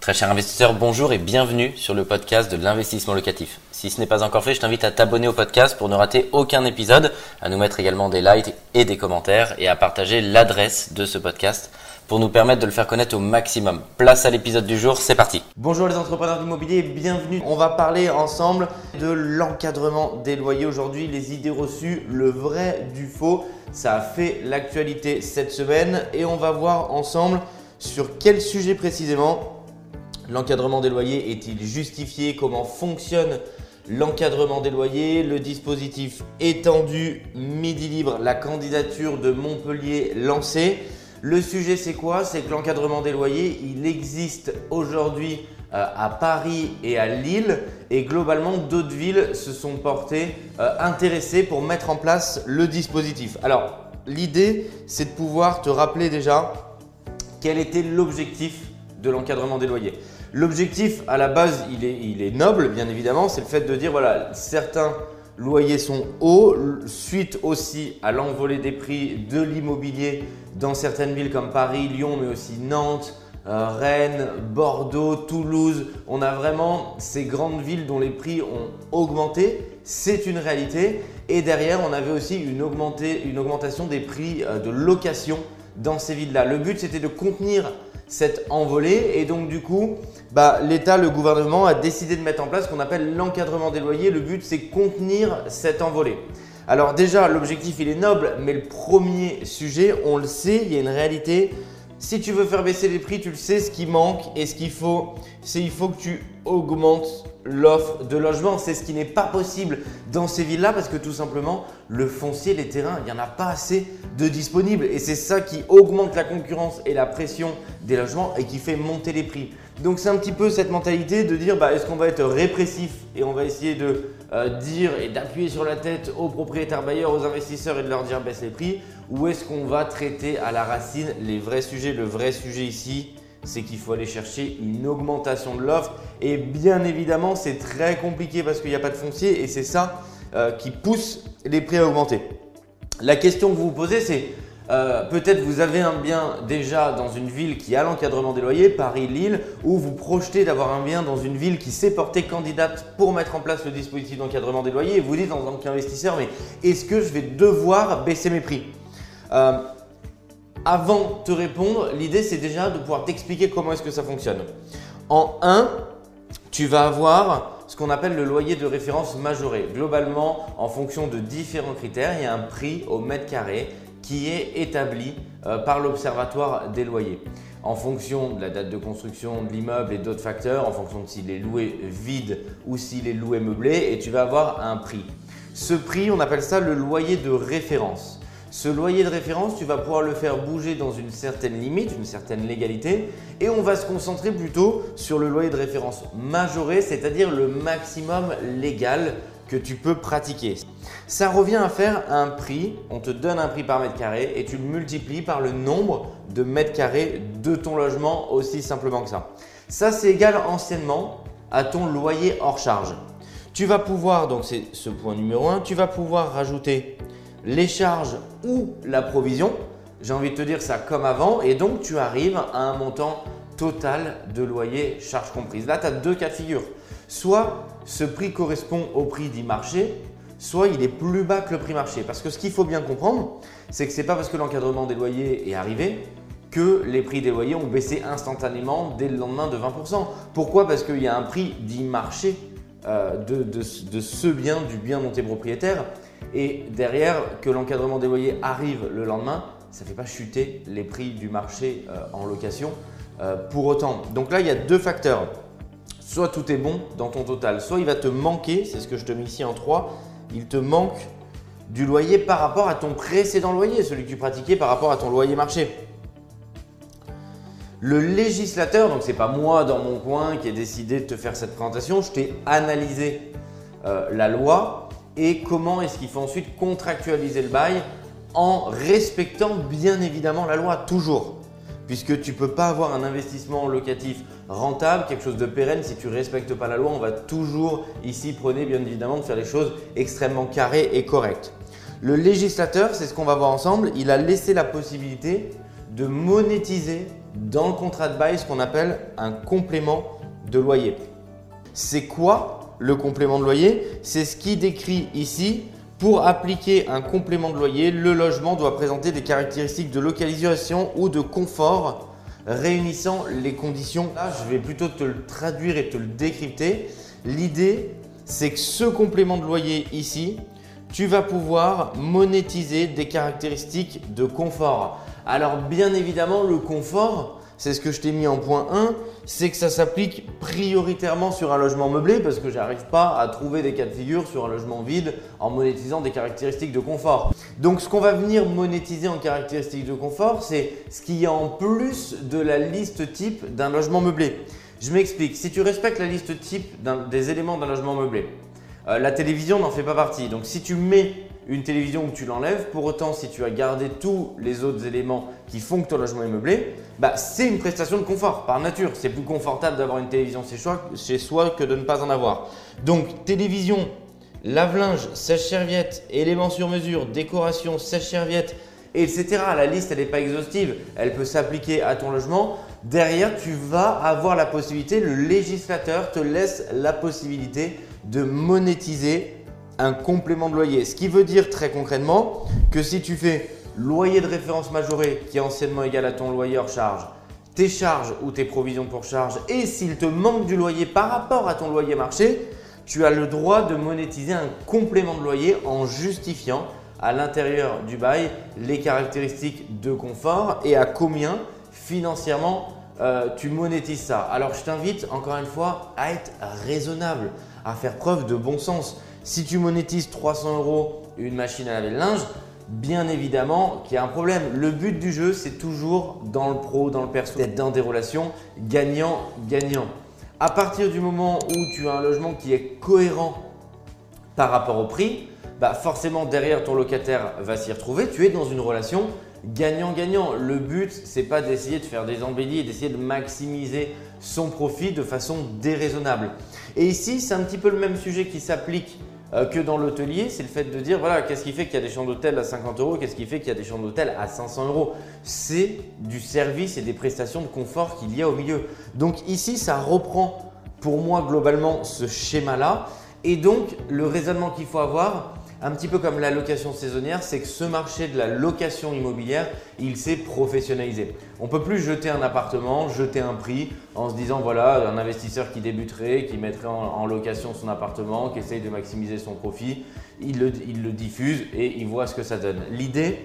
Très cher investisseur, bonjour et bienvenue sur le podcast de l'investissement locatif. Si ce n'est pas encore fait, je t'invite à t'abonner au podcast pour ne rater aucun épisode, à nous mettre également des likes et des commentaires et à partager l'adresse de ce podcast pour nous permettre de le faire connaître au maximum. Place à l'épisode du jour, c'est parti. Bonjour les entrepreneurs d'immobilier, bienvenue. On va parler ensemble de l'encadrement des loyers aujourd'hui, les idées reçues, le vrai du faux. Ça a fait l'actualité cette semaine et on va voir ensemble sur quel sujet précisément L'encadrement des loyers est-il justifié? Comment fonctionne l'encadrement des loyers? Le dispositif étendu, midi libre, la candidature de Montpellier lancée. Le sujet c'est quoi? C'est que l'encadrement des loyers, il existe aujourd'hui euh, à Paris et à Lille et globalement d'autres villes se sont portées euh, intéressées pour mettre en place le dispositif. Alors l'idée c'est de pouvoir te rappeler déjà quel était l'objectif de l'encadrement des loyers. L'objectif à la base, il est, noble, bien évidemment, c'est le fait de dire voilà, certains loyers sont hauts, suite aussi à l'envolée des prix de l'immobilier dans certaines villes comme Paris, Lyon, mais aussi Nantes, euh, Rennes, Bordeaux, Toulouse. On a vraiment ces grandes villes dont les prix ont augmenté. C'est une réalité. Et derrière, on avait aussi une, une augmentation des prix euh, de location dans ces villes-là. Le but, c'était de contenir cette envolée et donc du coup, bah, l'État, le gouvernement a décidé de mettre en place ce qu'on appelle l'encadrement des loyers. Le but, c'est contenir cette envolée. Alors déjà, l'objectif, il est noble, mais le premier sujet, on le sait, il y a une réalité. Si tu veux faire baisser les prix, tu le sais, ce qui manque et ce qu'il faut, c'est il faut que tu augmentes l'offre de logement. C'est ce qui n'est pas possible dans ces villes-là parce que tout simplement, le foncier, les terrains, il n'y en a pas assez de disponibles. Et c'est ça qui augmente la concurrence et la pression des logements et qui fait monter les prix. Donc c'est un petit peu cette mentalité de dire bah, est-ce qu'on va être répressif et on va essayer de euh, dire et d'appuyer sur la tête aux propriétaires bailleurs, aux investisseurs et de leur dire baisse les prix ou est-ce qu'on va traiter à la racine les vrais sujets? Le vrai sujet ici, c'est qu'il faut aller chercher une augmentation de l'offre. Et bien évidemment, c'est très compliqué parce qu'il n'y a pas de foncier et c'est ça euh, qui pousse les prix à augmenter. La question que vous vous posez, c'est euh, peut-être vous avez un bien déjà dans une ville qui a l'encadrement des loyers, Paris, Lille, ou vous projetez d'avoir un bien dans une ville qui s'est portée candidate pour mettre en place le dispositif d'encadrement des loyers et vous dites en tant qu'investisseur, mais est-ce que je vais devoir baisser mes prix? Euh, avant de te répondre, l'idée c'est déjà de pouvoir t'expliquer comment est-ce que ça fonctionne. En 1, tu vas avoir ce qu'on appelle le loyer de référence majoré. Globalement, en fonction de différents critères, il y a un prix au mètre carré qui est établi euh, par l'Observatoire des loyers. En fonction de la date de construction de l'immeuble et d'autres facteurs, en fonction de s'il est loué vide ou s'il est loué meublé, et tu vas avoir un prix. Ce prix, on appelle ça le loyer de référence. Ce loyer de référence, tu vas pouvoir le faire bouger dans une certaine limite, une certaine légalité, et on va se concentrer plutôt sur le loyer de référence majoré, c'est-à-dire le maximum légal que tu peux pratiquer. Ça revient à faire un prix, on te donne un prix par mètre carré et tu le multiplies par le nombre de mètres carrés de ton logement, aussi simplement que ça. Ça, c'est égal anciennement à ton loyer hors charge. Tu vas pouvoir, donc c'est ce point numéro 1, tu vas pouvoir rajouter les charges ou la provision. J'ai envie de te dire ça comme avant et donc tu arrives à un montant total de loyer, charges comprises. Là, tu as deux cas de figure. Soit ce prix correspond au prix du marché, soit il est plus bas que le prix marché. Parce que ce qu'il faut bien comprendre, c'est que ce n'est pas parce que l'encadrement des loyers est arrivé que les prix des loyers ont baissé instantanément dès le lendemain de 20%. Pourquoi? Parce qu'il y a un prix dit marché euh, de, de, ce bien, du bien dont tu es propriétaire. Et derrière, que l'encadrement des loyers arrive le lendemain, ça ne fait pas chuter les prix du marché euh, en location euh, pour autant. Donc là, il y a deux facteurs. Soit tout est bon dans ton total, soit il va te manquer, c'est ce que je te mets ici en 3, il te manque du loyer par rapport à ton précédent loyer, celui que tu pratiquais par rapport à ton loyer marché. Le législateur, donc c'est pas moi dans mon coin qui ai décidé de te faire cette présentation, je t'ai analysé euh, la loi et comment est-ce qu'il faut ensuite contractualiser le bail en respectant bien évidemment la loi toujours. Puisque tu ne peux pas avoir un investissement locatif rentable, quelque chose de pérenne, si tu ne respectes pas la loi. On va toujours ici prôner bien évidemment de faire les choses extrêmement carrées et correctes. Le législateur, c'est ce qu'on va voir ensemble, il a laissé la possibilité de monétiser dans le contrat de bail ce qu'on appelle un complément de loyer. C'est quoi le complément de loyer? C'est ce qui décrit ici pour appliquer un complément de loyer, le logement doit présenter des caractéristiques de localisation ou de confort réunissant les conditions. Là, je vais plutôt te le traduire et te le décrypter. L'idée, c'est que ce complément de loyer ici, tu vas pouvoir monétiser des caractéristiques de confort. Alors bien évidemment, le confort, c'est ce que je t'ai mis en point 1, c'est que ça s'applique prioritairement sur un logement meublé parce que j'arrive pas à trouver des cas de figure sur un logement vide en monétisant des caractéristiques de confort. Donc ce qu'on va venir monétiser en caractéristiques de confort, c'est ce qu'il y a en plus de la liste type d'un logement meublé. Je m'explique, si tu respectes la liste type des éléments d'un logement meublé, euh, la télévision n'en fait pas partie. Donc si tu mets une télévision où tu l'enlèves. Pour autant, si tu as gardé tous les autres éléments qui font que ton logement est meublé, bah, c'est une prestation de confort par nature. C'est plus confortable d'avoir une télévision chez soi, que de ne pas en avoir. Donc, télévision, lave-linge, sèche-serviette, éléments sur mesure, décoration, sèche-serviette, etc. La liste, elle n'est pas exhaustive. Elle peut s'appliquer à ton logement. Derrière, tu vas avoir la possibilité, le législateur te laisse la possibilité de monétiser un complément de loyer. Ce qui veut dire très concrètement que si tu fais loyer de référence majoré qui est anciennement égal à ton loyer hors charge, tes charges ou tes provisions pour charge et s'il te manque du loyer par rapport à ton loyer marché, tu as le droit de monétiser un complément de loyer en justifiant à l'intérieur du bail les caractéristiques de confort et à combien financièrement euh, tu monétises ça. Alors je t'invite encore une fois à être raisonnable, à faire preuve de bon sens. Si tu monétises 300 euros une machine à laver le linge, bien évidemment qu'il y a un problème. Le but du jeu, c'est toujours dans le pro, dans le perso, d'être dans des relations gagnant-gagnant. À partir du moment où tu as un logement qui est cohérent par rapport au prix, bah forcément derrière ton locataire va s'y retrouver. Tu es dans une relation gagnant-gagnant. Le but, c'est pas d'essayer de faire des embellis et d'essayer de maximiser son profit de façon déraisonnable. Et ici, c'est un petit peu le même sujet qui s'applique euh, que dans l'hôtelier, c'est le fait de dire voilà, qu'est-ce qui fait qu'il y a des chambres d'hôtel à 50 euros, qu'est-ce qui fait qu'il y a des chambres d'hôtel à 500 euros? C'est du service et des prestations de confort qu'il y a au milieu. Donc ici, ça reprend pour moi globalement ce schéma-là. Et donc, le raisonnement qu'il faut avoir, un petit peu comme la location saisonnière, c'est que ce marché de la location immobilière, il s'est professionnalisé. On ne peut plus jeter un appartement, jeter un prix en se disant voilà, un investisseur qui débuterait, qui mettrait en, location son appartement, qui essaye de maximiser son profit, il le, il le diffuse et il voit ce que ça donne. L'idée,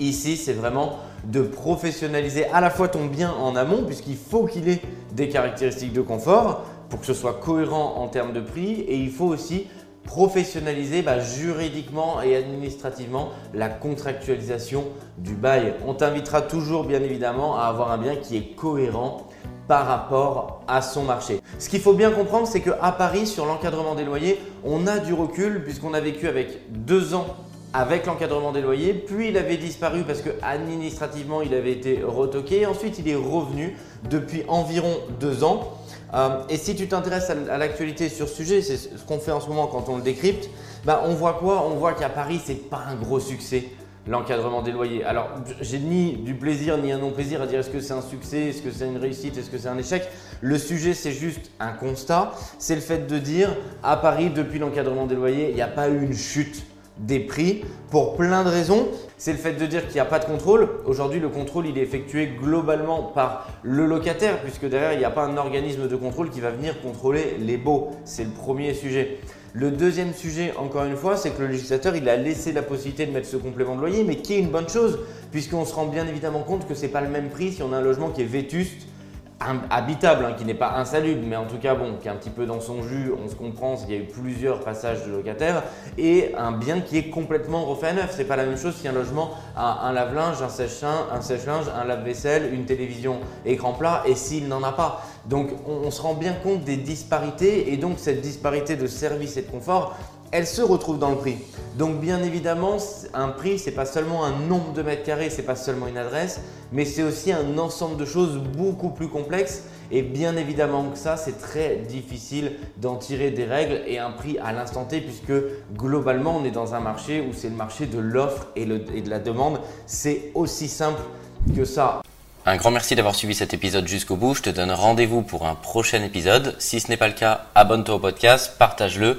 Ici, c'est vraiment de professionnaliser à la fois ton bien en amont, puisqu'il faut qu'il ait des caractéristiques de confort pour que ce soit cohérent en termes de prix, et il faut aussi professionnaliser bah, juridiquement et administrativement la contractualisation du bail. On t'invitera toujours bien évidemment à avoir un bien qui est cohérent par rapport à son marché. Ce qu'il faut bien comprendre, c'est qu'à Paris, sur l'encadrement des loyers, on a du recul puisqu'on a vécu avec deux ans avec l'encadrement des loyers, puis il avait disparu parce que administrativement il avait été retoqué, ensuite il est revenu depuis environ deux ans. Euh, et si tu t'intéresses à, l'actualité sur ce sujet, c'est ce qu'on fait en ce moment quand on le décrypte, bah, on voit quoi? On voit qu'à Paris, c'est pas un gros succès l'encadrement des loyers. Alors, j'ai ni du plaisir ni un non-plaisir à dire est-ce que c'est un succès, est-ce que c'est une réussite, est-ce que c'est un échec. Le sujet, c'est juste un constat. C'est le fait de dire à Paris, depuis l'encadrement des loyers, il n'y a pas eu une chute des prix pour plein de raisons. C'est le fait de dire qu'il n'y a pas de contrôle. Aujourd'hui, le contrôle, il est effectué globalement par le locataire, puisque derrière, il n'y a pas un organisme de contrôle qui va venir contrôler les baux. C'est le premier sujet. Le deuxième sujet, encore une fois, c'est que le législateur, il a laissé la possibilité de mettre ce complément de loyer, mais qui est une bonne chose, puisqu'on se rend bien évidemment compte que ce n'est pas le même prix si on a un logement qui est vétuste habitable, hein, qui n'est pas insalubre, mais en tout cas bon, qui est un petit peu dans son jus, on se comprend, il y a eu plusieurs passages de locataires, et un bien qui est complètement refait à neuf. C'est pas la même chose si un logement a un lave-linge, un sèche-linge, un, sèche un lave-vaisselle, une télévision écran plat, et s'il n'en a pas. Donc on, on se rend bien compte des disparités, et donc cette disparité de service et de confort, elle se retrouve dans le prix. Donc bien évidemment, un prix, ce n'est pas seulement un nombre de mètres carrés, ce n'est pas seulement une adresse, mais c'est aussi un ensemble de choses beaucoup plus complexes. Et bien évidemment que ça, c'est très difficile d'en tirer des règles et un prix à l'instant T, puisque globalement, on est dans un marché où c'est le marché de l'offre et, et de la demande. C'est aussi simple que ça. Un grand merci d'avoir suivi cet épisode jusqu'au bout. Je te donne rendez-vous pour un prochain épisode. Si ce n'est pas le cas, abonne-toi au podcast, partage-le,